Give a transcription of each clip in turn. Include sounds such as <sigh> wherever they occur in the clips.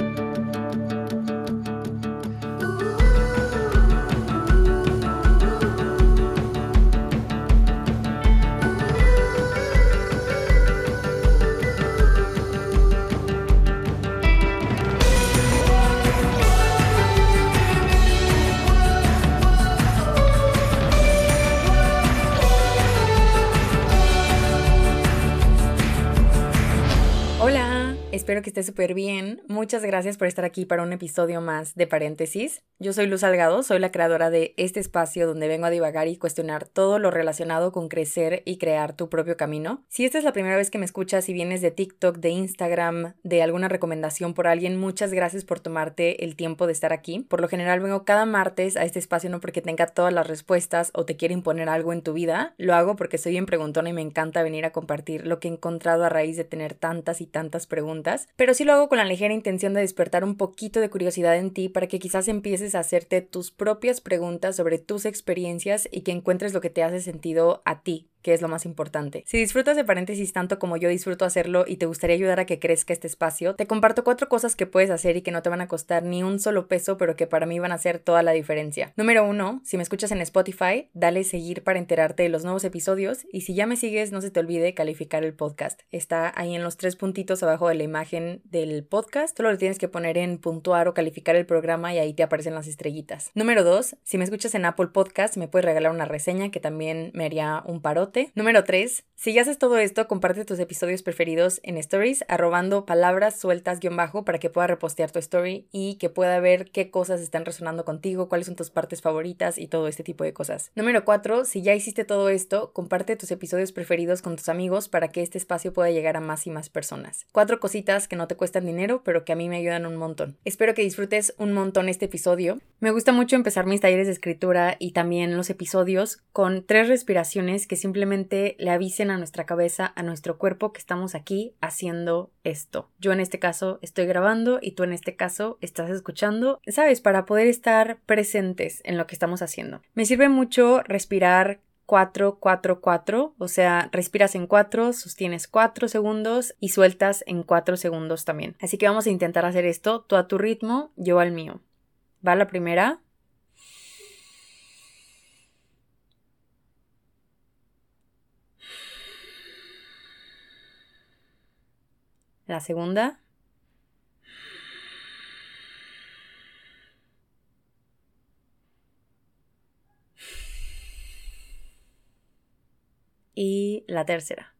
Bye. Espero que esté súper bien. Muchas gracias por estar aquí para un episodio más de Paréntesis. Yo soy Luz Salgado, soy la creadora de este espacio donde vengo a divagar y cuestionar todo lo relacionado con crecer y crear tu propio camino. Si esta es la primera vez que me escuchas y vienes de TikTok, de Instagram, de alguna recomendación por alguien, muchas gracias por tomarte el tiempo de estar aquí. Por lo general vengo cada martes a este espacio no porque tenga todas las respuestas o te quiera imponer algo en tu vida, lo hago porque soy bien preguntona y me encanta venir a compartir lo que he encontrado a raíz de tener tantas y tantas preguntas pero sí lo hago con la ligera intención de despertar un poquito de curiosidad en ti para que quizás empieces a hacerte tus propias preguntas sobre tus experiencias y que encuentres lo que te hace sentido a ti que es lo más importante. Si disfrutas de paréntesis tanto como yo disfruto hacerlo y te gustaría ayudar a que crezca este espacio, te comparto cuatro cosas que puedes hacer y que no te van a costar ni un solo peso, pero que para mí van a hacer toda la diferencia. Número uno, si me escuchas en Spotify, dale seguir para enterarte de los nuevos episodios y si ya me sigues, no se te olvide calificar el podcast. Está ahí en los tres puntitos abajo de la imagen del podcast, solo lo tienes que poner en puntuar o calificar el programa y ahí te aparecen las estrellitas. Número dos, si me escuchas en Apple Podcast, me puedes regalar una reseña que también me haría un Número 3. Si ya haces todo esto, comparte tus episodios preferidos en stories, arrobando palabras sueltas guion bajo para que pueda repostear tu story y que pueda ver qué cosas están resonando contigo, cuáles son tus partes favoritas y todo este tipo de cosas. Número 4. Si ya hiciste todo esto, comparte tus episodios preferidos con tus amigos para que este espacio pueda llegar a más y más personas. Cuatro cositas que no te cuestan dinero, pero que a mí me ayudan un montón. Espero que disfrutes un montón este episodio. Me gusta mucho empezar mis talleres de escritura y también los episodios con tres respiraciones que simplemente le avisen a nuestra cabeza, a nuestro cuerpo que estamos aquí haciendo esto. Yo en este caso estoy grabando y tú en este caso estás escuchando, ¿sabes? Para poder estar presentes en lo que estamos haciendo. Me sirve mucho respirar 4, 4, 4, o sea, respiras en 4, sostienes 4 segundos y sueltas en 4 segundos también. Así que vamos a intentar hacer esto, tú a tu ritmo, yo al mío. Va la primera. La segunda. Y la tercera.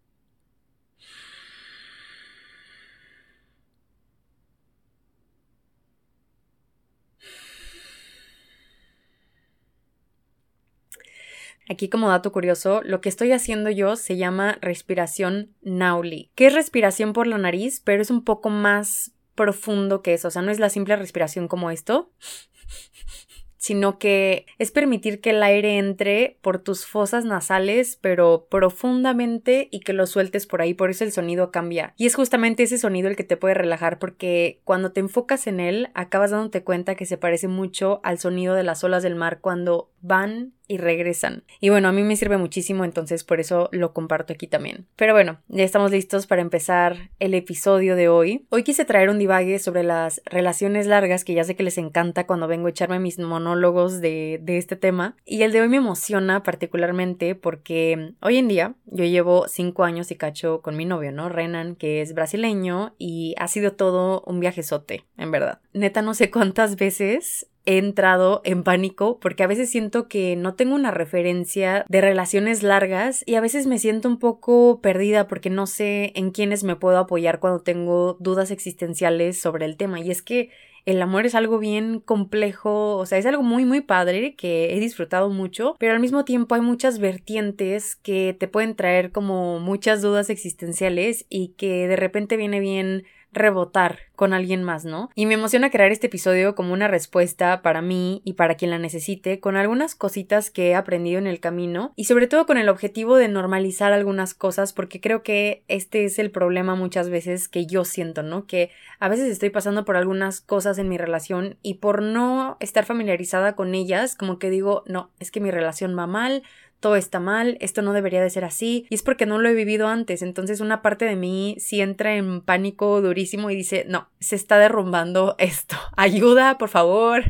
Aquí como dato curioso, lo que estoy haciendo yo se llama respiración Nauli, que es respiración por la nariz, pero es un poco más profundo que eso, o sea, no es la simple respiración como esto, sino que es permitir que el aire entre por tus fosas nasales, pero profundamente y que lo sueltes por ahí, por eso el sonido cambia. Y es justamente ese sonido el que te puede relajar porque cuando te enfocas en él, acabas dándote cuenta que se parece mucho al sonido de las olas del mar cuando van y regresan. Y bueno, a mí me sirve muchísimo, entonces por eso lo comparto aquí también. Pero bueno, ya estamos listos para empezar el episodio de hoy. Hoy quise traer un divague sobre las relaciones largas, que ya sé que les encanta cuando vengo a echarme mis monólogos de, de este tema. Y el de hoy me emociona particularmente porque hoy en día yo llevo cinco años y cacho con mi novio, ¿no? Renan, que es brasileño y ha sido todo un viajezote, en verdad. Neta, no sé cuántas veces he entrado en pánico porque a veces siento que no tengo una referencia de relaciones largas y a veces me siento un poco perdida porque no sé en quiénes me puedo apoyar cuando tengo dudas existenciales sobre el tema. Y es que el amor es algo bien complejo, o sea, es algo muy muy padre que he disfrutado mucho, pero al mismo tiempo hay muchas vertientes que te pueden traer como muchas dudas existenciales y que de repente viene bien rebotar con alguien más, ¿no? Y me emociona crear este episodio como una respuesta para mí y para quien la necesite, con algunas cositas que he aprendido en el camino y sobre todo con el objetivo de normalizar algunas cosas porque creo que este es el problema muchas veces que yo siento, ¿no? Que a veces estoy pasando por algunas cosas en mi relación y por no estar familiarizada con ellas, como que digo, no, es que mi relación va mal, todo está mal, esto no debería de ser así, y es porque no lo he vivido antes, entonces una parte de mí sí entra en pánico durísimo y dice, no, se está derrumbando esto, <laughs> ayuda, por favor.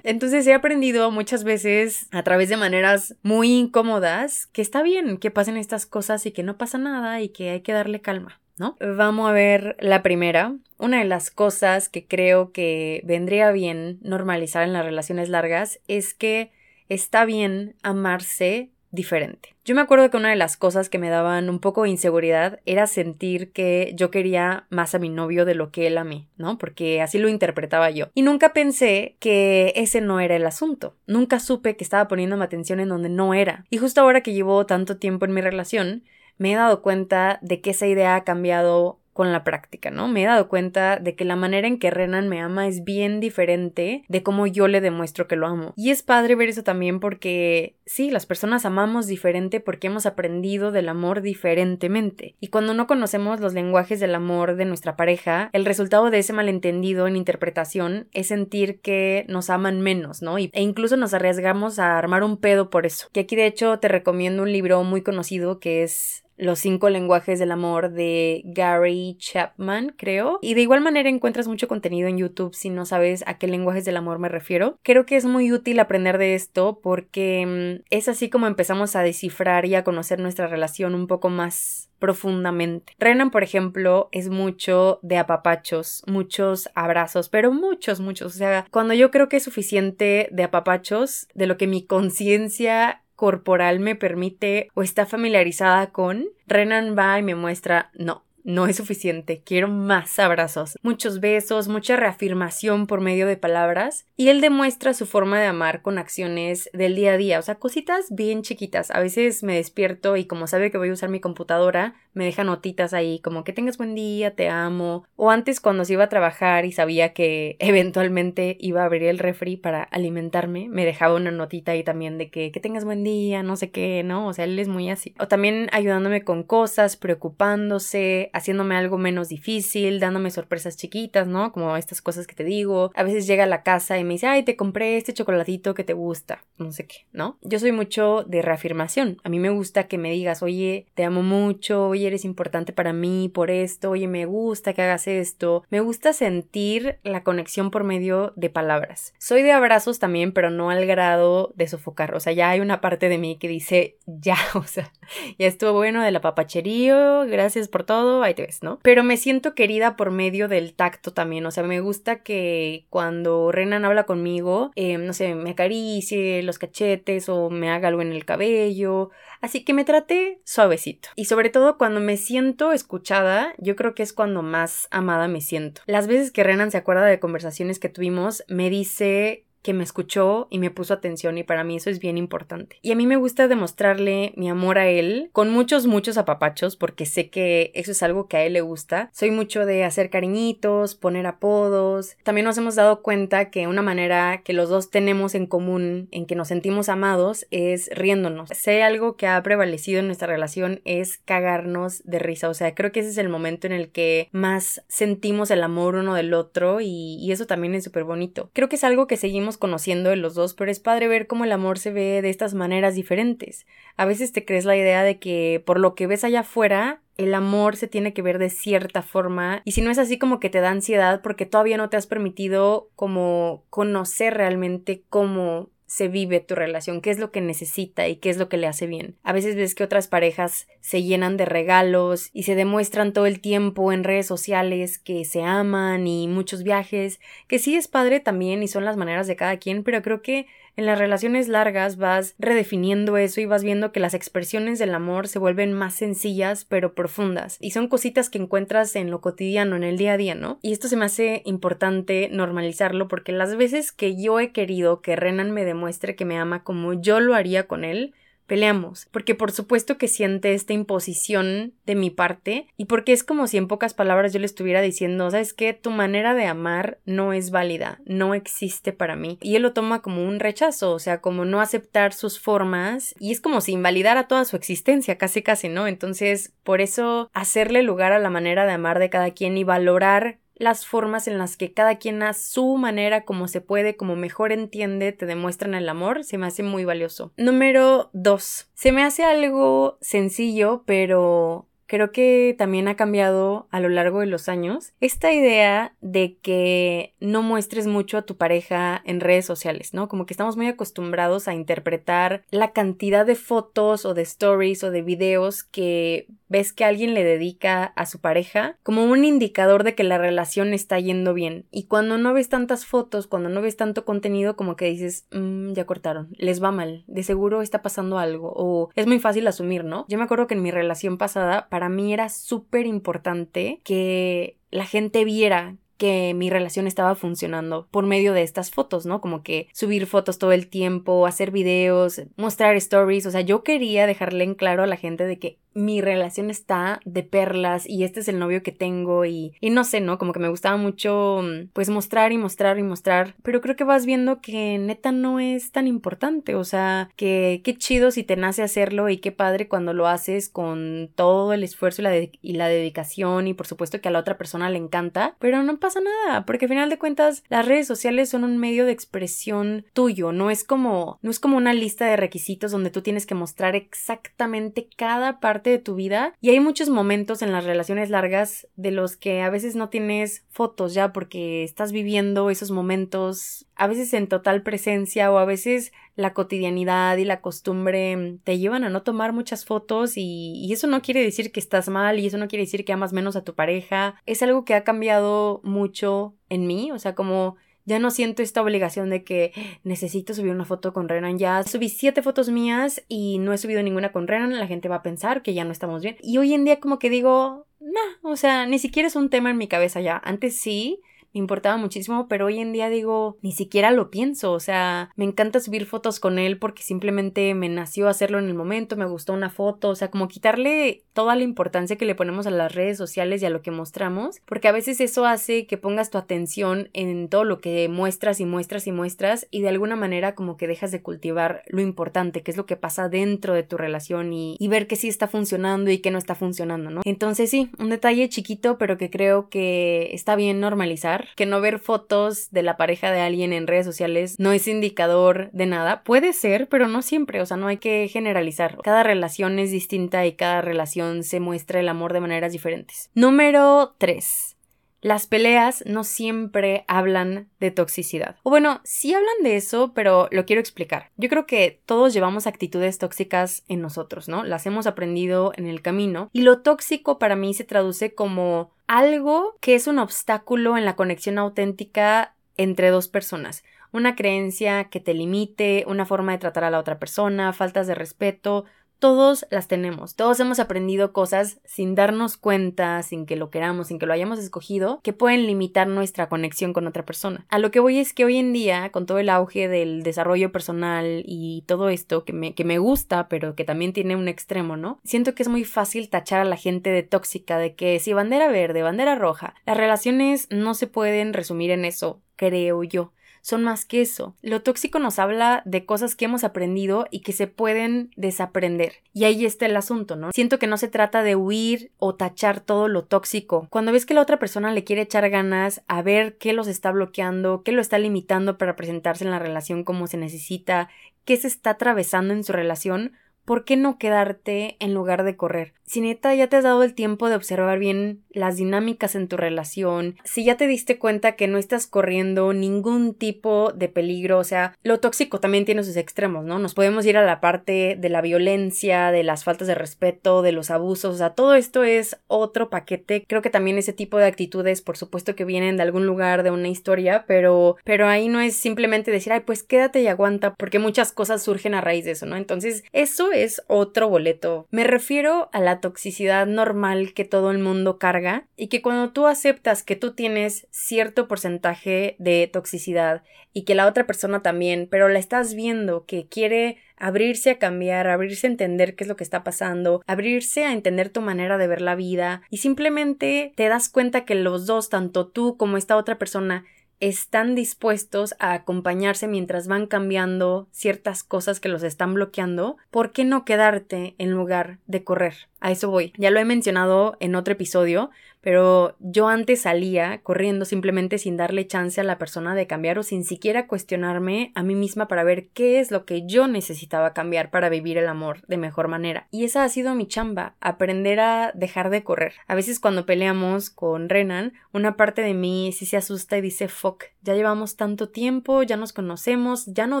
Entonces he aprendido muchas veces a través de maneras muy incómodas que está bien que pasen estas cosas y que no pasa nada y que hay que darle calma. ¿No? Vamos a ver la primera. Una de las cosas que creo que vendría bien normalizar en las relaciones largas es que está bien amarse diferente. Yo me acuerdo que una de las cosas que me daban un poco de inseguridad era sentir que yo quería más a mi novio de lo que él a mí, ¿no? Porque así lo interpretaba yo. Y nunca pensé que ese no era el asunto. Nunca supe que estaba poniéndome atención en donde no era. Y justo ahora que llevo tanto tiempo en mi relación, me he dado cuenta de que esa idea ha cambiado con la práctica, ¿no? Me he dado cuenta de que la manera en que Renan me ama es bien diferente de cómo yo le demuestro que lo amo. Y es padre ver eso también porque sí, las personas amamos diferente porque hemos aprendido del amor diferentemente. Y cuando no conocemos los lenguajes del amor de nuestra pareja, el resultado de ese malentendido en interpretación es sentir que nos aman menos, ¿no? e incluso nos arriesgamos a armar un pedo por eso. Que aquí de hecho te recomiendo un libro muy conocido que es los cinco lenguajes del amor de Gary Chapman, creo. Y de igual manera encuentras mucho contenido en YouTube si no sabes a qué lenguajes del amor me refiero. Creo que es muy útil aprender de esto porque mm, es así como empezamos a descifrar y a conocer nuestra relación un poco más profundamente. Renan, por ejemplo, es mucho de apapachos, muchos abrazos, pero muchos, muchos. O sea, cuando yo creo que es suficiente de apapachos, de lo que mi conciencia corporal me permite o está familiarizada con, Renan va y me muestra, no, no es suficiente, quiero más abrazos, muchos besos, mucha reafirmación por medio de palabras y él demuestra su forma de amar con acciones del día a día, o sea, cositas bien chiquitas. A veces me despierto y como sabe que voy a usar mi computadora, me deja notitas ahí como que tengas buen día, te amo. O antes cuando se iba a trabajar y sabía que <laughs> eventualmente iba a abrir el refri para alimentarme, me dejaba una notita ahí también de que que tengas buen día, no sé qué, ¿no? O sea, él es muy así. O también ayudándome con cosas, preocupándose, haciéndome algo menos difícil, dándome sorpresas chiquitas, ¿no? Como estas cosas que te digo. A veces llega a la casa y me dice, ay, te compré este chocolatito que te gusta, no sé qué, ¿no? Yo soy mucho de reafirmación. A mí me gusta que me digas, oye, te amo mucho, oye, eres importante para mí por esto, oye, me gusta que hagas esto. Me gusta sentir la conexión por medio de palabras. Soy de abrazos también, pero no al grado de sofocar. O sea, ya hay una parte de mí que dice, ya, <laughs> o sea, ya estuvo bueno de la papacherío, gracias por todo, ¿no? Pero me siento querida por medio del tacto también, o sea, me gusta que cuando Renan habla conmigo, eh, no sé, me acaricie los cachetes o me haga algo en el cabello, así que me trate suavecito. Y sobre todo cuando me siento escuchada, yo creo que es cuando más amada me siento. Las veces que Renan se acuerda de conversaciones que tuvimos, me dice que me escuchó y me puso atención y para mí eso es bien importante. Y a mí me gusta demostrarle mi amor a él con muchos, muchos apapachos porque sé que eso es algo que a él le gusta. Soy mucho de hacer cariñitos, poner apodos. También nos hemos dado cuenta que una manera que los dos tenemos en común en que nos sentimos amados es riéndonos. Sé algo que ha prevalecido en nuestra relación es cagarnos de risa. O sea, creo que ese es el momento en el que más sentimos el amor uno del otro y, eso también es súper bonito. Creo que es algo que seguimos conociendo de los dos, pero es padre ver cómo el amor se ve de estas maneras diferentes. A veces te crees la idea de que por lo que ves allá afuera, el amor se tiene que ver de cierta forma y si no es así como que te da ansiedad porque todavía no te has permitido como conocer realmente cómo se vive tu relación, qué es lo que necesita y qué es lo que le hace bien. A veces ves que otras parejas se llenan de regalos y se demuestran todo el tiempo en redes sociales que se aman y muchos viajes, que sí es padre también y son las maneras de cada quien, pero creo que en las relaciones largas vas redefiniendo eso y vas viendo que las expresiones del amor se vuelven más sencillas pero profundas y son cositas que encuentras en lo cotidiano, en el día a día, ¿no? Y esto se me hace importante normalizarlo porque las veces que yo he querido que Renan me demuestre que me ama como yo lo haría con él, peleamos, porque por supuesto que siente esta imposición de mi parte y porque es como si en pocas palabras yo le estuviera diciendo, sabes que tu manera de amar no es válida, no existe para mí y él lo toma como un rechazo, o sea, como no aceptar sus formas y es como si invalidara toda su existencia, casi casi, ¿no? Entonces, por eso hacerle lugar a la manera de amar de cada quien y valorar las formas en las que cada quien a su manera, como se puede, como mejor entiende, te demuestran el amor, se me hace muy valioso. Número dos. Se me hace algo sencillo, pero creo que también ha cambiado a lo largo de los años esta idea de que no muestres mucho a tu pareja en redes sociales, ¿no? Como que estamos muy acostumbrados a interpretar la cantidad de fotos o de stories o de videos que ves que alguien le dedica a su pareja como un indicador de que la relación está yendo bien. Y cuando no ves tantas fotos, cuando no ves tanto contenido, como que dices, mm, ya cortaron, les va mal, de seguro está pasando algo. O es muy fácil asumir, ¿no? Yo me acuerdo que en mi relación pasada, para mí era súper importante que la gente viera que mi relación estaba funcionando por medio de estas fotos, ¿no? Como que subir fotos todo el tiempo, hacer videos, mostrar stories, o sea, yo quería dejarle en claro a la gente de que mi relación está de perlas y este es el novio que tengo y, y no sé, ¿no? Como que me gustaba mucho mm, pues mostrar y mostrar y mostrar, pero creo que vas viendo que neta no es tan importante, o sea, que qué chido si te nace hacerlo y qué padre cuando lo haces con todo el esfuerzo y la, y la dedicación y por supuesto que a la otra persona le encanta, pero no pasa nada, porque al final de cuentas las redes sociales son un medio de expresión tuyo, no es como no es como una lista de requisitos donde tú tienes que mostrar exactamente cada parte de tu vida y hay muchos momentos en las relaciones largas de los que a veces no tienes fotos ya porque estás viviendo esos momentos a veces en total presencia o a veces la cotidianidad y la costumbre te llevan a no tomar muchas fotos y, eso no quiere decir que estás mal y eso no quiere decir que amas menos a tu pareja. Es algo que ha cambiado mucho en mí, o sea, como ya no siento esta obligación de que necesito subir una foto con Renan. Ya subí siete fotos mías y no he subido ninguna con Renan. La gente va a pensar que ya no estamos bien. Y hoy en día como que digo, no, o sea, ni siquiera es un tema en mi cabeza ya. Antes sí, me importaba muchísimo, pero hoy en día digo, ni siquiera lo pienso, o sea, me encanta subir fotos con él porque simplemente me nació hacerlo en el momento, me gustó una foto, o sea, como quitarle toda la importancia que le ponemos a las redes sociales y a lo que mostramos, porque a veces eso hace que pongas tu atención en todo lo que muestras y muestras y muestras y de alguna manera como que dejas de cultivar lo importante, que es lo que pasa dentro de tu relación y, ver que sí está funcionando y que no está funcionando, ¿no? Entonces sí, un detalle chiquito, pero que creo que está bien normalizar que no ver fotos de la pareja de alguien en redes sociales no es indicador de nada. Puede ser, pero no siempre, o sea, no hay que generalizar. Cada relación es distinta y cada relación se muestra el amor de maneras diferentes. Número 3. Las peleas no siempre hablan de toxicidad. O bueno, sí hablan de eso, pero lo quiero explicar. Yo creo que todos llevamos actitudes tóxicas en nosotros, ¿no? Las hemos aprendido en el camino. Y lo tóxico para mí se traduce como algo que es un obstáculo en la conexión auténtica entre dos personas. Una creencia que te limite, una forma de tratar a la otra persona, faltas de respeto, todos las tenemos. Todos hemos aprendido cosas sin darnos cuenta, sin que lo queramos, sin que lo hayamos escogido, que pueden limitar nuestra conexión con otra persona. A lo que voy es que hoy en día, con todo el auge del desarrollo personal y todo esto que me, que me gusta, pero que también tiene un extremo, ¿no? Siento que es muy fácil tachar a la gente de tóxica, de que si bandera verde, bandera roja, las relaciones no se pueden resumir en eso, creo yo son más que eso. Lo tóxico nos habla de cosas que hemos aprendido y que se pueden desaprender. Y ahí está el asunto, ¿no? Siento que no se trata de huir o tachar todo lo tóxico. Cuando ves que la otra persona le quiere echar ganas a ver qué los está bloqueando, qué lo está limitando para presentarse en la relación como se necesita, qué se está atravesando en su relación, ¿por qué no quedarte en lugar de correr? Si neta ya te has dado el tiempo de observar bien las dinámicas en tu relación, si ya te diste cuenta que no estás corriendo ningún tipo de peligro, o sea, lo tóxico también tiene sus extremos, ¿no? Nos podemos ir a la parte de la violencia, de las faltas de respeto, de los abusos, o sea, todo esto es otro paquete. Creo que también ese tipo de actitudes, por supuesto que vienen de algún lugar, de una historia, pero, pero ahí no es simplemente decir, ay, pues quédate y aguanta, porque muchas cosas surgen a raíz de eso, ¿no? Entonces, eso es otro boleto. Me refiero a la toxicidad normal que todo el mundo carga y que cuando tú aceptas que tú tienes cierto porcentaje de toxicidad y que la otra persona también, pero la estás viendo que quiere abrirse a cambiar, abrirse a entender qué es lo que está pasando, abrirse a entender tu manera de ver la vida y simplemente te das cuenta que los dos, tanto tú como esta otra persona, están dispuestos a acompañarse mientras van cambiando ciertas cosas que los están bloqueando, ¿por qué no quedarte en lugar de correr? A eso voy. Ya lo he mencionado en otro episodio, pero yo antes salía corriendo simplemente sin darle chance a la persona de cambiar o sin siquiera cuestionarme a mí misma para ver qué es lo que yo necesitaba cambiar para vivir el amor de mejor manera. Y esa ha sido mi chamba, aprender a dejar de correr. A veces cuando peleamos con Renan, una parte de mí sí se asusta y dice fuck, ya llevamos tanto tiempo, ya nos conocemos, ya no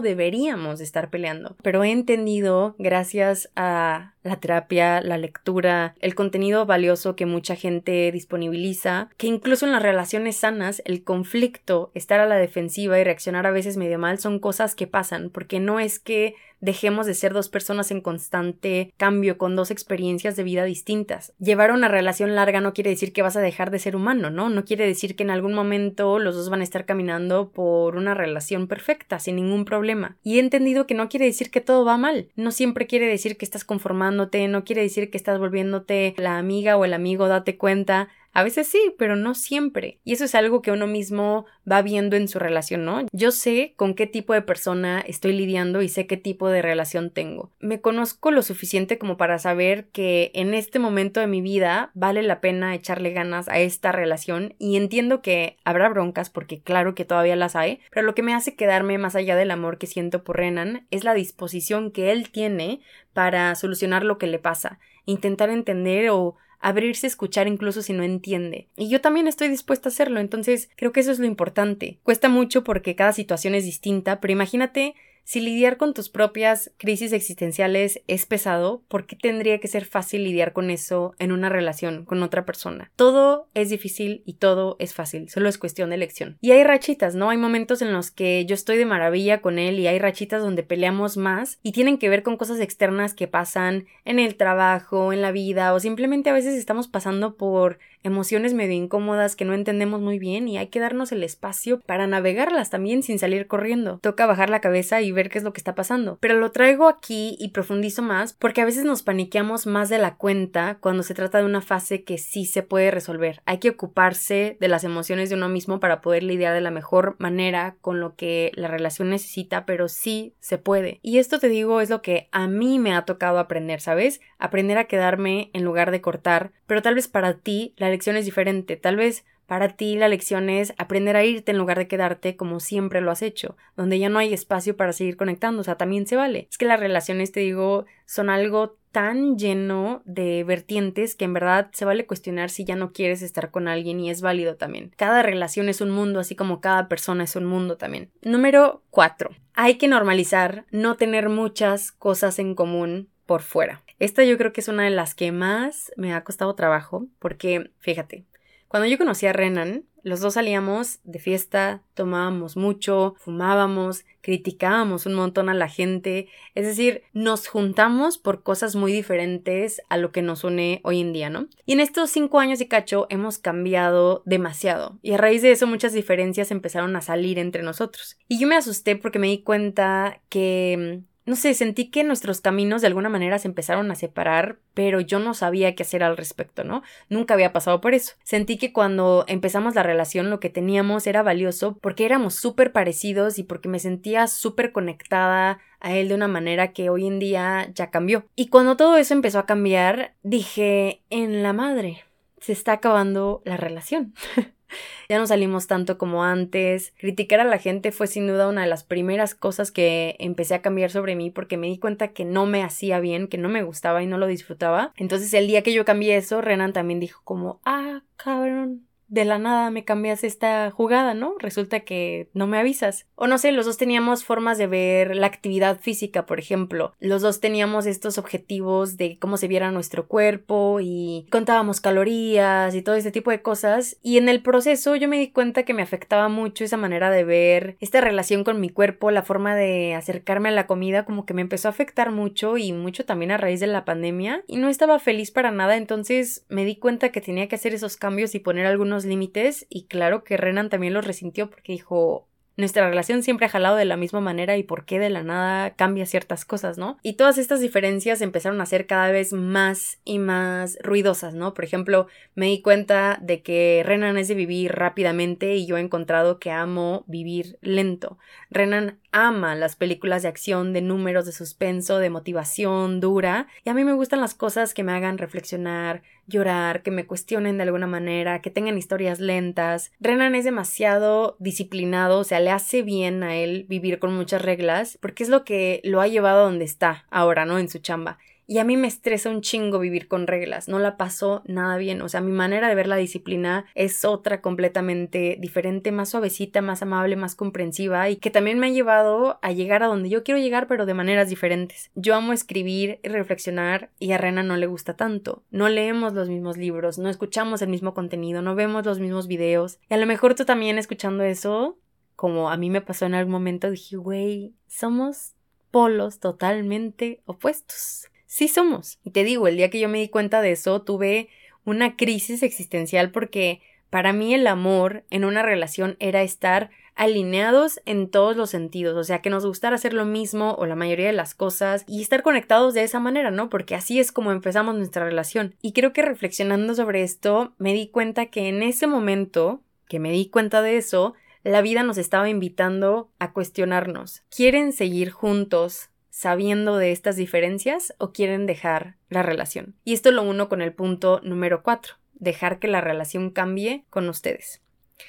deberíamos estar peleando. Pero he entendido, gracias a la terapia, la lectura, el contenido valioso que mucha gente disponibiliza, que incluso en las relaciones sanas el conflicto, estar a la defensiva y reaccionar a veces medio mal son cosas que pasan, porque no es que dejemos de ser dos personas en constante cambio con dos experiencias de vida distintas. Llevar una relación larga no quiere decir que vas a dejar de ser humano, ¿no? No quiere decir que en algún momento los dos van a estar caminando por una relación perfecta, sin ningún problema. Y he entendido que no quiere decir que todo va mal. No siempre quiere decir que estás conformándote, no quiere decir que estás volviéndote la amiga o el amigo, date cuenta. A veces sí, pero no siempre. Y eso es algo que uno mismo va viendo en su relación, ¿no? Yo sé con qué tipo de persona estoy lidiando y sé qué tipo de relación tengo. Me conozco lo suficiente como para saber que en este momento de mi vida vale la pena echarle ganas a esta relación y entiendo que habrá broncas porque claro que todavía las hay, pero lo que me hace quedarme más allá del amor que siento por Renan es la disposición que él tiene para solucionar lo que le pasa, intentar entender o abrirse a escuchar incluso si no entiende. Y yo también estoy dispuesta a hacerlo, entonces creo que eso es lo importante. Cuesta mucho porque cada situación es distinta, pero imagínate si lidiar con tus propias crisis existenciales es pesado, ¿por qué tendría que ser fácil lidiar con eso en una relación con otra persona? Todo es difícil y todo es fácil, solo es cuestión de elección. Y hay rachitas, ¿no? Hay momentos en los que yo estoy de maravilla con él y hay rachitas donde peleamos más y tienen que ver con cosas externas que pasan en el trabajo, en la vida o simplemente a veces estamos pasando por emociones medio incómodas que no entendemos muy bien y hay que darnos el espacio para navegarlas también sin salir corriendo. Toca bajar la cabeza y ver qué es lo que está pasando. Pero lo traigo aquí y profundizo más porque a veces nos paniqueamos más de la cuenta cuando se trata de una fase que sí se puede resolver. Hay que ocuparse de las emociones de uno mismo para poder lidiar de la mejor manera con lo que la relación necesita, pero sí se puede. Y esto te digo es lo que a mí me ha tocado aprender, ¿sabes? Aprender a quedarme en lugar de cortar, pero tal vez para ti la lección es diferente. Tal vez para ti la lección es aprender a irte en lugar de quedarte como siempre lo has hecho, donde ya no hay espacio para seguir conectando, o sea, también se vale. Es que las relaciones, te digo, son algo tan lleno de vertientes que en verdad se vale cuestionar si ya no quieres estar con alguien y es válido también. Cada relación es un mundo, así como cada persona es un mundo también. Número 4. Hay que normalizar no tener muchas cosas en común por fuera. Esta yo creo que es una de las que más me ha costado trabajo porque, fíjate, cuando yo conocí a Renan, los dos salíamos de fiesta, tomábamos mucho, fumábamos, criticábamos un montón a la gente, es decir, nos juntamos por cosas muy diferentes a lo que nos une hoy en día, ¿no? Y en estos cinco años y cacho hemos cambiado demasiado y a raíz de eso muchas diferencias empezaron a salir entre nosotros. Y yo me asusté porque me di cuenta que no sé, sentí que nuestros caminos de alguna manera se empezaron a separar, pero yo no sabía qué hacer al respecto, ¿no? Nunca había pasado por eso. Sentí que cuando empezamos la relación lo que teníamos era valioso porque éramos súper parecidos y porque me sentía súper conectada a él de una manera que hoy en día ya cambió. Y cuando todo eso empezó a cambiar, dije, en la madre, se está acabando la relación. <laughs> <laughs> ya no salimos tanto como antes. Criticar a la gente fue sin duda una de las primeras cosas que empecé a cambiar sobre mí porque me di cuenta que no me hacía bien, que no me gustaba y no lo disfrutaba. Entonces el día que yo cambié eso, Renan también dijo como, ah, cabrón, de la nada me cambias esta jugada, ¿no? Resulta que no me avisas. O no sé, los dos teníamos formas de ver la actividad física, por ejemplo. Los dos teníamos estos objetivos de cómo se viera nuestro cuerpo y contábamos calorías y todo este tipo de cosas. Y en el proceso yo me di cuenta que me afectaba mucho esa manera de ver esta relación con mi cuerpo, la forma de acercarme a la comida, como que me empezó a afectar mucho y mucho también a raíz de la pandemia. Y no estaba feliz para nada, entonces me di cuenta que tenía que hacer esos cambios y poner algunos límites y claro que Renan también los resintió porque dijo nuestra relación siempre ha jalado de la misma manera y por qué de la nada cambia ciertas cosas, ¿no? Y todas estas diferencias empezaron a ser cada vez más y más ruidosas, ¿no? Por ejemplo, me di cuenta de que Renan es de vivir rápidamente y yo he encontrado que amo vivir lento. Renan ama las películas de acción, de números, de suspenso, de motivación dura, y a mí me gustan las cosas que me hagan reflexionar, llorar, que me cuestionen de alguna manera, que tengan historias lentas. Renan es demasiado disciplinado, o sea, le hace bien a él vivir con muchas reglas, porque es lo que lo ha llevado a donde está ahora, ¿no? En su chamba. Y a mí me estresa un chingo vivir con reglas, no la paso nada bien, o sea, mi manera de ver la disciplina es otra completamente diferente, más suavecita, más amable, más comprensiva y que también me ha llevado a llegar a donde yo quiero llegar, pero de maneras diferentes. Yo amo escribir y reflexionar y a Rena no le gusta tanto. No leemos los mismos libros, no escuchamos el mismo contenido, no vemos los mismos videos. Y a lo mejor tú también escuchando eso, como a mí me pasó en algún momento, dije, güey, somos polos totalmente opuestos sí somos. Y te digo, el día que yo me di cuenta de eso, tuve una crisis existencial porque para mí el amor en una relación era estar alineados en todos los sentidos, o sea, que nos gustara hacer lo mismo o la mayoría de las cosas y estar conectados de esa manera, ¿no? Porque así es como empezamos nuestra relación. Y creo que reflexionando sobre esto, me di cuenta que en ese momento que me di cuenta de eso, la vida nos estaba invitando a cuestionarnos. ¿Quieren seguir juntos sabiendo de estas diferencias o quieren dejar la relación. Y esto lo uno con el punto número 4, dejar que la relación cambie con ustedes.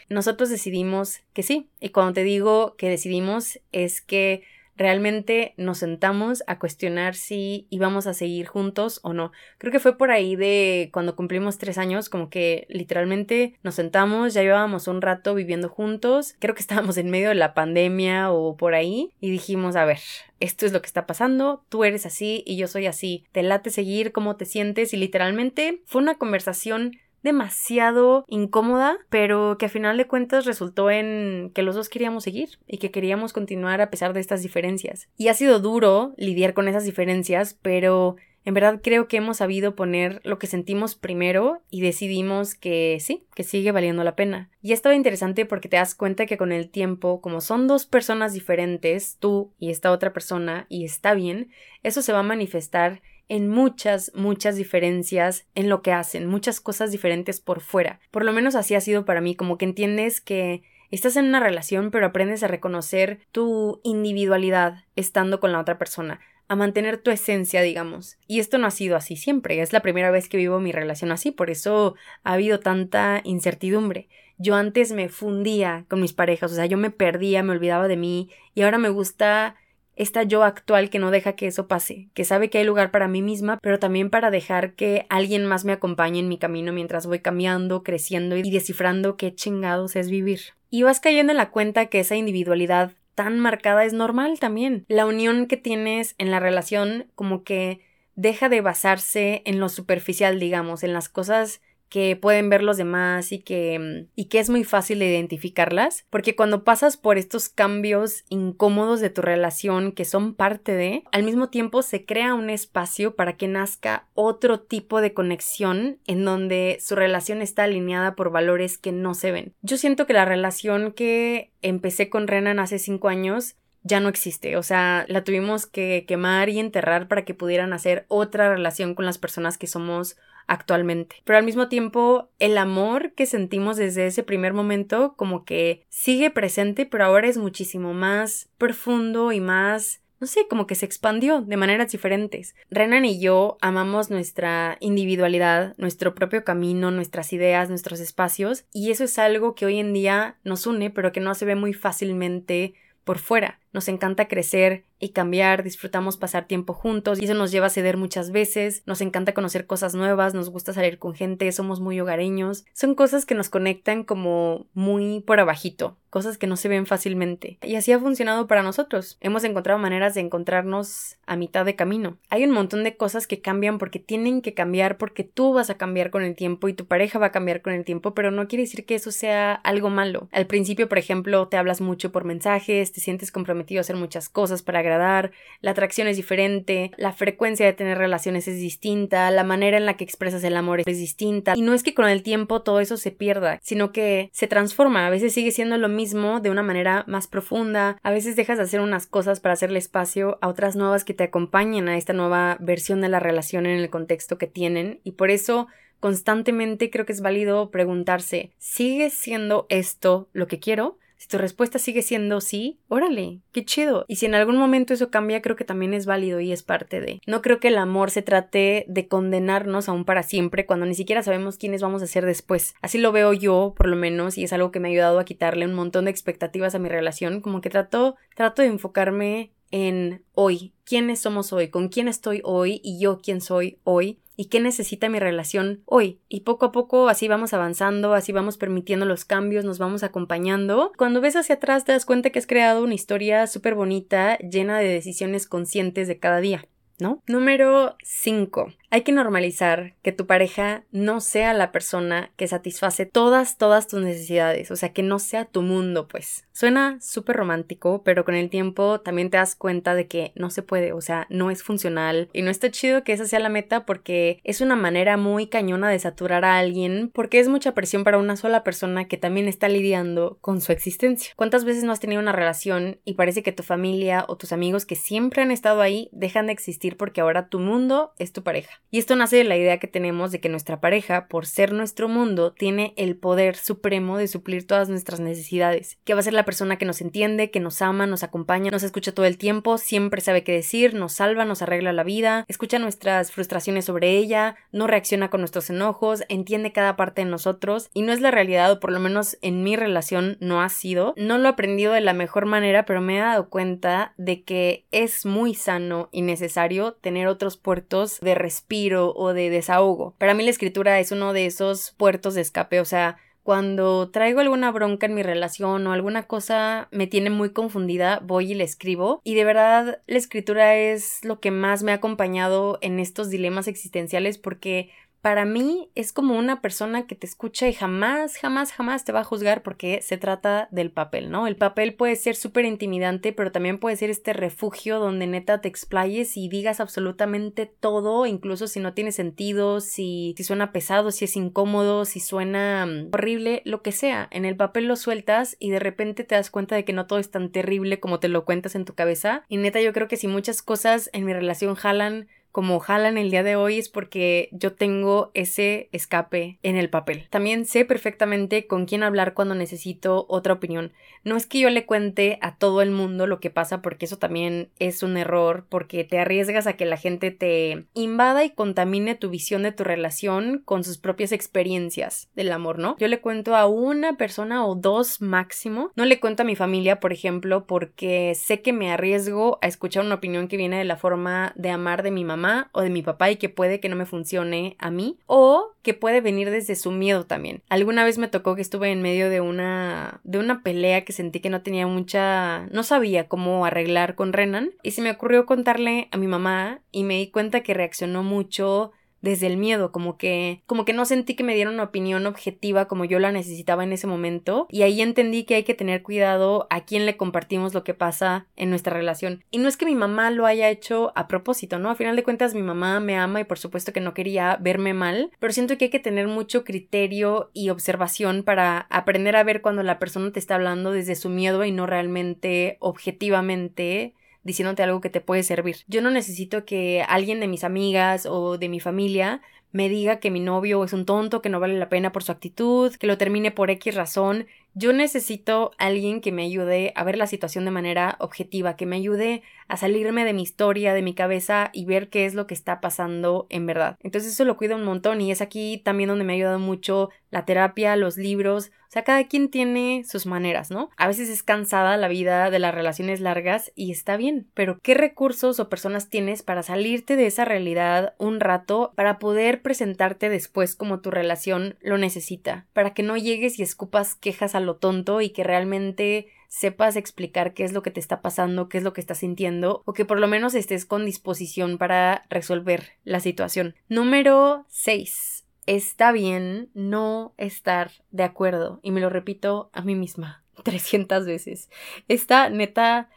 Nosotros decidimos que sí, y cuando te digo que decidimos es que realmente nos sentamos a cuestionar si íbamos a seguir juntos o no. Creo que fue por ahí de cuando cumplimos tres años, como que literalmente nos sentamos, ya llevábamos un rato viviendo juntos, creo que estábamos en medio de la pandemia o por ahí, y dijimos, a ver, esto es lo que está pasando, tú eres así y yo soy así, te late seguir, cómo te sientes, y literalmente fue una conversación demasiado incómoda, pero que a final de cuentas resultó en que los dos queríamos seguir y que queríamos continuar a pesar de estas diferencias. Y ha sido duro lidiar con esas diferencias, pero en verdad creo que hemos sabido poner lo que sentimos primero y decidimos que sí, que sigue valiendo la pena. Y estaba interesante porque te das cuenta que con el tiempo, como son dos personas diferentes, tú y esta otra persona, y está bien, eso se va a manifestar en muchas, muchas diferencias en lo que hacen, muchas cosas diferentes por fuera. Por lo menos así ha sido para mí, como que entiendes que estás en una relación pero aprendes a reconocer tu individualidad estando con la otra persona, a mantener tu esencia, digamos. Y esto no ha sido así siempre, es la primera vez que vivo mi relación así, por eso ha habido tanta incertidumbre. Yo antes me fundía con mis parejas, o sea, yo me perdía, me olvidaba de mí y ahora me gusta esta yo actual que no deja que eso pase, que sabe que hay lugar para mí misma, pero también para dejar que alguien más me acompañe en mi camino mientras voy cambiando, creciendo y descifrando qué chingados es vivir. Y vas cayendo en la cuenta que esa individualidad tan marcada es normal también. La unión que tienes en la relación como que deja de basarse en lo superficial, digamos, en las cosas que pueden ver los demás y que, mm, y que es muy fácil de identificarlas, porque cuando pasas por estos cambios incómodos de tu relación que son parte de, al mismo tiempo se crea un espacio para que nazca otro tipo de conexión en donde su relación está alineada por valores que no se ven. Yo siento que la relación que empecé con Renan hace cinco años ya no existe. O sea, la tuvimos que quemar y enterrar para que pudieran hacer otra relación con las personas que somos actualmente. Pero al mismo tiempo, el amor que sentimos desde ese primer momento como que sigue presente, pero ahora es muchísimo más profundo y más no sé, como que se expandió de maneras diferentes. Renan y yo amamos nuestra individualidad, nuestro propio camino, nuestras ideas, nuestros espacios, y eso es algo que hoy en día nos une, pero que no se ve muy fácilmente por fuera. Nos encanta crecer y cambiar, disfrutamos pasar tiempo juntos y eso nos lleva a ceder muchas veces, nos encanta conocer cosas nuevas, nos gusta salir con gente, somos muy hogareños. Son cosas que nos conectan como muy por abajito, cosas que no se ven fácilmente. Y así ha funcionado para nosotros. Hemos encontrado maneras de encontrarnos a mitad de camino. Hay un montón de cosas que cambian porque tienen que cambiar, porque tú vas a cambiar con el tiempo y tu pareja va a cambiar con el tiempo, pero no quiere decir que eso sea algo malo. Al principio, por ejemplo, te hablas mucho por mensajes, te sientes comprometido hacer muchas cosas para agradar, la atracción es diferente, la frecuencia de tener relaciones es distinta, la manera en la que expresas el amor es distinta. Y no es que con el tiempo todo eso se pierda, sino que se transforma. A veces sigue siendo lo mismo de una manera más profunda, a veces dejas de hacer unas cosas para hacerle espacio a otras nuevas que te acompañen a esta nueva versión de la relación en el contexto que tienen. Y por eso constantemente creo que es válido preguntarse, ¿sigue siendo esto lo que quiero? Si tu respuesta sigue siendo sí, órale, qué chido. Y si en algún momento eso cambia, creo que también es válido y es parte de. No creo que el amor se trate de condenarnos aún para siempre cuando ni siquiera sabemos quiénes vamos a ser después. Así lo veo yo, por lo menos, y es algo que me ha ayudado a quitarle un montón de expectativas a mi relación. Como que trato, trato de enfocarme en hoy, quiénes somos hoy, con quién estoy hoy y yo quién soy hoy y qué necesita mi relación hoy. Y poco a poco así vamos avanzando, así vamos permitiendo los cambios, nos vamos acompañando. Cuando ves hacia atrás te das cuenta que has creado una historia súper bonita, llena de decisiones conscientes de cada día. ¿No? Número 5. Hay que normalizar que tu pareja no sea la persona que satisface todas, todas tus necesidades, o sea, que no sea tu mundo, pues. Suena súper romántico, pero con el tiempo también te das cuenta de que no se puede, o sea, no es funcional y no está chido que esa sea la meta porque es una manera muy cañona de saturar a alguien porque es mucha presión para una sola persona que también está lidiando con su existencia. ¿Cuántas veces no has tenido una relación y parece que tu familia o tus amigos que siempre han estado ahí dejan de existir porque ahora tu mundo es tu pareja? Y esto nace de la idea que tenemos de que nuestra pareja, por ser nuestro mundo, tiene el poder supremo de suplir todas nuestras necesidades, que va a ser la persona que nos entiende, que nos ama, nos acompaña, nos escucha todo el tiempo, siempre sabe qué decir, nos salva, nos arregla la vida, escucha nuestras frustraciones sobre ella, no reacciona con nuestros enojos, entiende cada parte de nosotros y no es la realidad, o por lo menos en mi relación no ha sido. No lo he aprendido de la mejor manera, pero me he dado cuenta de que es muy sano y necesario tener otros puertos de o de desahogo. Para mí la escritura es uno de esos puertos de escape, o sea, cuando traigo alguna bronca en mi relación o alguna cosa me tiene muy confundida, voy y le escribo. Y de verdad la escritura es lo que más me ha acompañado en estos dilemas existenciales porque para mí es como una persona que te escucha y jamás, jamás, jamás te va a juzgar porque se trata del papel, ¿no? El papel puede ser súper intimidante, pero también puede ser este refugio donde neta te explayes y digas absolutamente todo, incluso si no tiene sentido, si, suena pesado, si es incómodo, si suena mm, horrible, lo que sea. En el papel lo sueltas y de repente te das cuenta de que no todo es tan terrible como te lo cuentas en tu cabeza. Y neta yo creo que si muchas cosas en mi relación jalan como jalan el día de hoy es porque yo tengo ese escape en el papel. También sé perfectamente con quién hablar cuando necesito otra opinión. No es que yo le cuente a todo el mundo lo que pasa porque eso también es un error porque te arriesgas a que la gente te invada y contamine tu visión de tu relación con sus propias experiencias del amor, ¿no? Yo le cuento a una persona o dos máximo. No le cuento a mi familia, por ejemplo, porque sé que me arriesgo a escuchar una opinión que viene de la forma de amar de mi mamá o de mi papá y que puede que no me funcione a mí o que puede venir desde su miedo también. Alguna vez me tocó que estuve en medio de una de una pelea que sentí que no tenía mucha no sabía cómo arreglar con Renan y se me ocurrió contarle a mi mamá y me di cuenta que reaccionó mucho desde el miedo, como que como que no sentí que me dieran una opinión objetiva como yo la necesitaba en ese momento y ahí entendí que hay que tener cuidado a quién le compartimos lo que pasa en nuestra relación. Y no es que mi mamá lo haya hecho a propósito, ¿no? A final de cuentas mi mamá me ama y por supuesto que no quería verme mal, pero siento que hay que tener mucho criterio y observación para aprender a ver cuando la persona te está hablando desde su miedo y no realmente objetivamente diciéndote algo que te puede servir. Yo no necesito que alguien de mis amigas o de mi familia me diga que mi novio es un tonto, que no vale la pena por su actitud, que lo termine por X razón. Yo necesito alguien que me ayude a ver la situación de manera objetiva, que me ayude a salirme de mi historia, de mi cabeza y ver qué es lo que está pasando en verdad. Entonces eso lo cuido un montón y es aquí también donde me ha ayudado mucho la terapia, los libros, o sea, cada quien tiene sus maneras, ¿no? A veces es cansada la vida de las relaciones largas y está bien, pero ¿qué recursos o personas tienes para salirte de esa realidad un rato para poder presentarte después como tu relación lo necesita? Para que no llegues y escupas quejas a lo tonto y que realmente sepas explicar qué es lo que te está pasando, qué es lo que estás sintiendo, o que por lo menos estés con disposición para resolver la situación. Número 6 está bien no estar de acuerdo. Y me lo repito a mí misma <laughs> 300 veces. Esta neta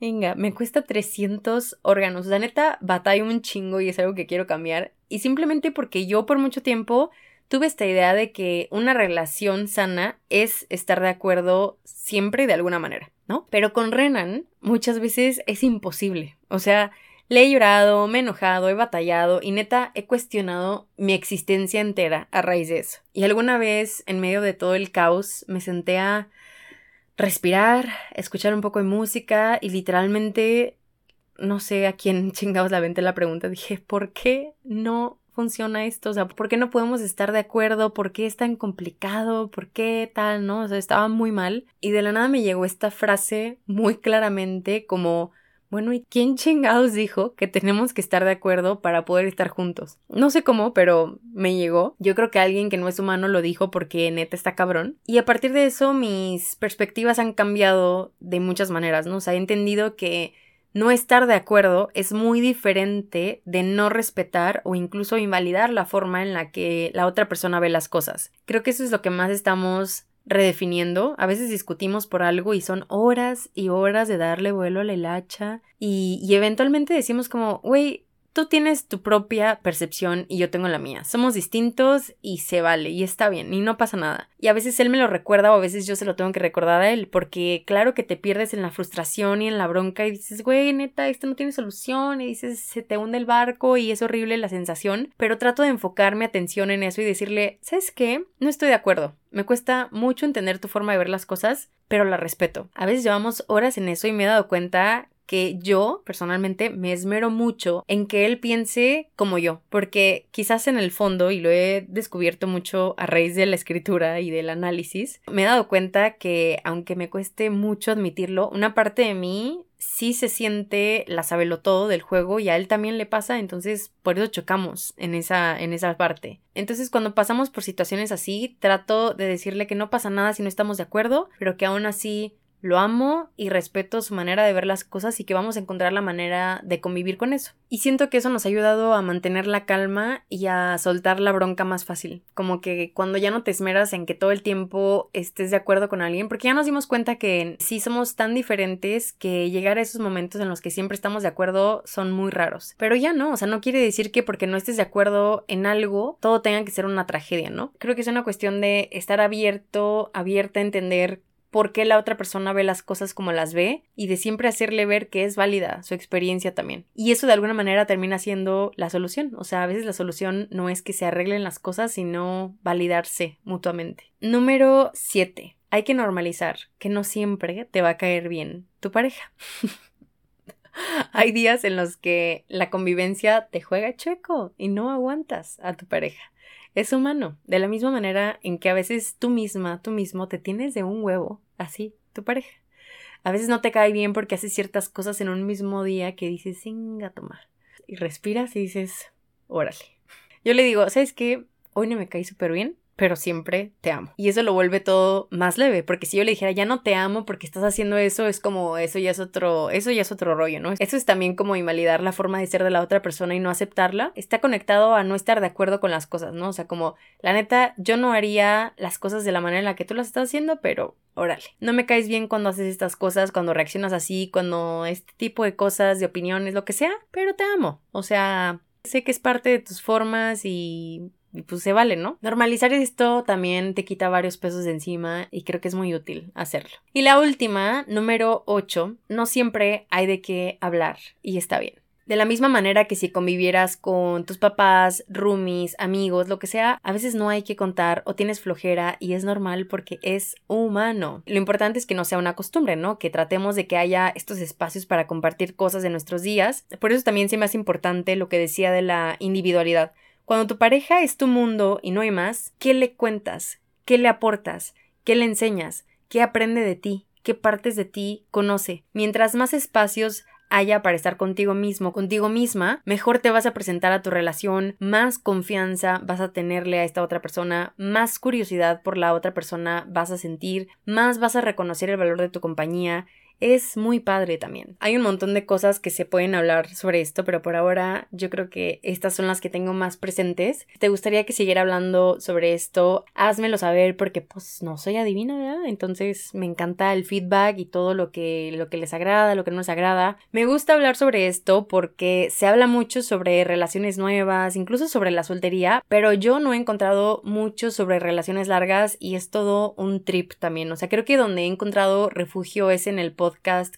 Venga, me cuesta 300 órganos. La neta, batalla un chingo y es algo que quiero cambiar. Y simplemente porque yo por mucho tiempo tuve esta idea de que una relación sana es estar de acuerdo siempre de alguna manera, ¿no? Pero con Renan muchas veces es imposible. O sea, le he llorado, me he enojado, he batallado y neta he cuestionado mi existencia entera a raíz de eso. Y alguna vez, en medio de todo el caos, me senté a respirar, escuchar un poco de música y literalmente, no sé a quién <laughs> chingados la vente la pregunta, dije, ¿por qué no funciona esto? O sea, ¿por qué no podemos estar de acuerdo? ¿Por qué es tan complicado? ¿Por qué tal? ¿No? O sea, estaba muy mal. Y de la nada me llegó esta frase muy claramente como bueno, ¿y quién chingados dijo que tenemos que estar de acuerdo para poder estar juntos? No sé cómo, pero me llegó. Yo creo que alguien que no es humano lo dijo porque neta está cabrón. Y a partir de eso mis perspectivas han cambiado de muchas maneras, ¿no? O sea, he entendido que no estar de acuerdo es muy diferente de no respetar o incluso invalidar la forma en la que la otra persona ve las cosas. Creo que eso es lo que más estamos redefiniendo. A veces discutimos por algo y son horas y horas de darle vuelo a la hilacha y, y eventualmente decimos como, güey, tú tienes tu propia percepción y yo tengo la mía. Somos distintos y se vale y está bien y no pasa nada. Y a veces él me lo recuerda o a veces yo se lo tengo que recordar a él porque claro que te pierdes en la frustración y en la bronca y dices, güey, neta, esto no tiene solución y dices, se te hunde el barco y es horrible la sensación, pero trato de enfocar mi atención en eso y decirle, ¿sabes qué? No estoy de acuerdo. Me cuesta mucho entender tu forma de ver las cosas, pero la respeto. A veces llevamos horas en eso y me he dado cuenta que yo personalmente me esmero mucho en que él piense como yo, porque quizás en el fondo, y lo he descubierto mucho a raíz de la escritura y del análisis, me he dado cuenta que aunque me cueste mucho admitirlo, una parte de mí sí se siente la sabelo todo del juego y a él también le pasa, entonces por eso chocamos en esa, en esa parte. Entonces cuando pasamos por situaciones así, trato de decirle que no pasa nada si no estamos de acuerdo, pero que aún así lo amo y respeto su manera de ver las cosas y que vamos a encontrar la manera de convivir con eso. Y siento que eso nos ha ayudado a mantener la calma y a soltar la bronca más fácil. Como que cuando ya no te esmeras en que todo el tiempo estés de acuerdo con alguien, porque ya nos dimos cuenta que sí somos tan diferentes que llegar a esos momentos en los que siempre estamos de acuerdo son muy raros. Pero ya no, o sea, no quiere decir que porque no estés de acuerdo en algo, todo tenga que ser una tragedia, ¿no? Creo que es una cuestión de estar abierto, abierta a entender por qué la otra persona ve las cosas como las ve y de siempre hacerle ver que es válida su experiencia también. Y eso de alguna manera termina siendo la solución. O sea, a veces la solución no es que se arreglen las cosas, sino validarse mutuamente. Número 7. Hay que normalizar que no siempre te va a caer bien tu pareja. <laughs> Hay días en los que la convivencia te juega chueco y no aguantas a tu pareja es humano, de la misma manera en que a veces tú misma, tú mismo te tienes de un huevo, así, tu pareja. A veces no te cae bien porque haces ciertas cosas en un mismo día que dices, singa tomar. Y respiras y dices, órale. Yo le digo, ¿sabes qué? Hoy no me cae súper bien, pero siempre te amo. Y eso lo vuelve todo más leve, porque si yo le dijera, ya no te amo porque estás haciendo eso, es como, eso ya es otro, eso ya es otro rollo, ¿no? Eso es también como invalidar la forma de ser de la otra persona y no aceptarla. Está conectado a no estar de acuerdo con las cosas, ¿no? O sea, como, la neta, yo no haría las cosas de la manera en la que tú las estás haciendo, pero órale. No me caes bien cuando haces estas cosas, cuando reaccionas así, cuando este tipo de cosas, de opiniones, lo que sea, pero te amo. O sea, sé que es parte de tus formas y pues se vale, ¿no? Normalizar esto también te quita varios pesos de encima y creo que es muy útil hacerlo. Y la última, número 8, no siempre hay de qué hablar y está bien. De la misma manera que si convivieras con tus papás, roomies, amigos, lo que sea, a veces no hay que contar o tienes flojera y es normal porque es humano. Lo importante es que no sea una costumbre, ¿no? Que tratemos de que haya estos espacios para compartir cosas de nuestros días. Por eso también se me hace importante lo que decía de la individualidad. Cuando tu pareja es tu mundo y no hay más, ¿qué le cuentas? ¿Qué le aportas? ¿Qué le enseñas? ¿Qué aprende de ti? ¿Qué partes de ti conoce? Mientras más espacios haya para estar contigo mismo, contigo misma, mejor te vas a presentar a tu relación, más confianza vas a tenerle a esta otra persona, más curiosidad por la otra persona vas a sentir, más vas a reconocer el valor de tu compañía es muy padre también. Hay un montón de cosas que se pueden hablar sobre esto, pero por ahora yo creo que estas son las que tengo más presentes. ¿Te gustaría que siguiera hablando sobre esto? Házmelo saber porque pues no soy adivina, ¿verdad? Entonces me encanta el feedback y todo lo que, lo que les agrada, lo que no les agrada. Me gusta hablar sobre esto porque se habla mucho sobre relaciones nuevas, incluso sobre la soltería, pero yo no he encontrado mucho sobre relaciones largas y es todo un trip también. O sea, creo que donde he encontrado refugio es en el podcast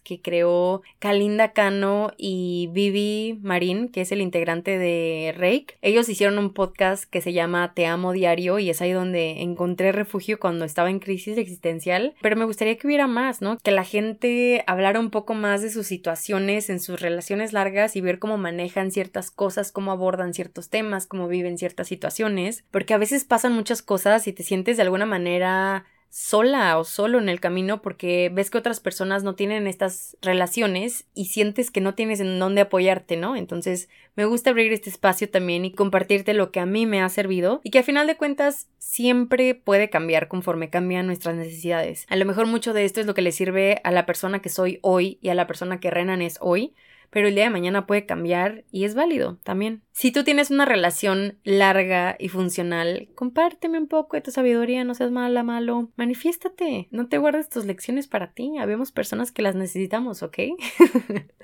que creó Kalinda Cano y Vivi Marín, que es el integrante de Rake. Ellos hicieron un podcast que se llama Te amo diario y es ahí donde encontré refugio cuando estaba en crisis existencial, pero me gustaría que hubiera más, ¿no? Que la gente hablara un poco más de sus situaciones en sus relaciones largas y ver cómo manejan ciertas cosas, cómo abordan ciertos temas, cómo viven ciertas situaciones, porque a veces pasan muchas cosas y te sientes de alguna manera sola o solo en el camino porque ves que otras personas no tienen estas relaciones y sientes que no tienes en dónde apoyarte, ¿no? Entonces me gusta abrir este espacio también y compartirte lo que a mí me ha servido y que a final de cuentas siempre puede cambiar conforme cambian nuestras necesidades. A lo mejor mucho de esto es lo que le sirve a la persona que soy hoy y a la persona que Renan es hoy, pero el día de mañana puede cambiar y es válido también. Si tú tienes una relación larga y funcional, compárteme un poco de tu sabiduría, no seas mala, malo, manifiéstate, no te guardes tus lecciones para ti, habemos personas que las necesitamos, ¿ok? <laughs>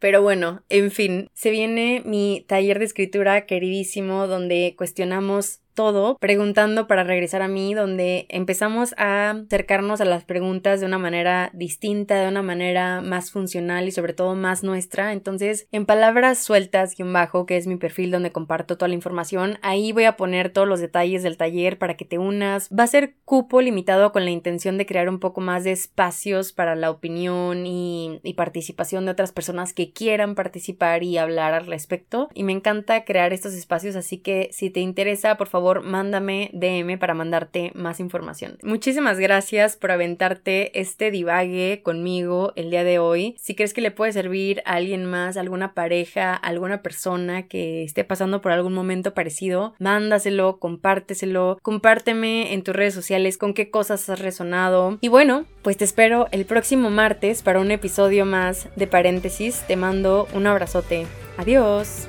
Pero bueno, en fin, se viene mi taller de escritura queridísimo donde cuestionamos todo preguntando para regresar a mí, donde empezamos a acercarnos a las preguntas de una manera distinta, de una manera más funcional y sobre todo más nuestra. Entonces, en palabras sueltas, guion bajo, que es mi perfil donde comparto toda la información, ahí voy a poner todos los detalles del taller para que te unas. Va a ser cupo limitado con la intención de crear un poco más de espacios para la opinión y, y participación de otras personas que quieran participar y hablar al respecto. Y me encanta crear estos espacios, así que si te interesa, por mándame DM para mandarte más información. Muchísimas gracias por aventarte este divague conmigo el día de hoy. Si crees que le puede servir a alguien más, alguna pareja, alguna persona que esté pasando por algún momento parecido, mándaselo, compárteselo, compárteme en tus redes sociales con qué cosas has resonado. Y bueno, pues te espero el próximo martes para un episodio más de paréntesis. Te mando un abrazote. Adiós.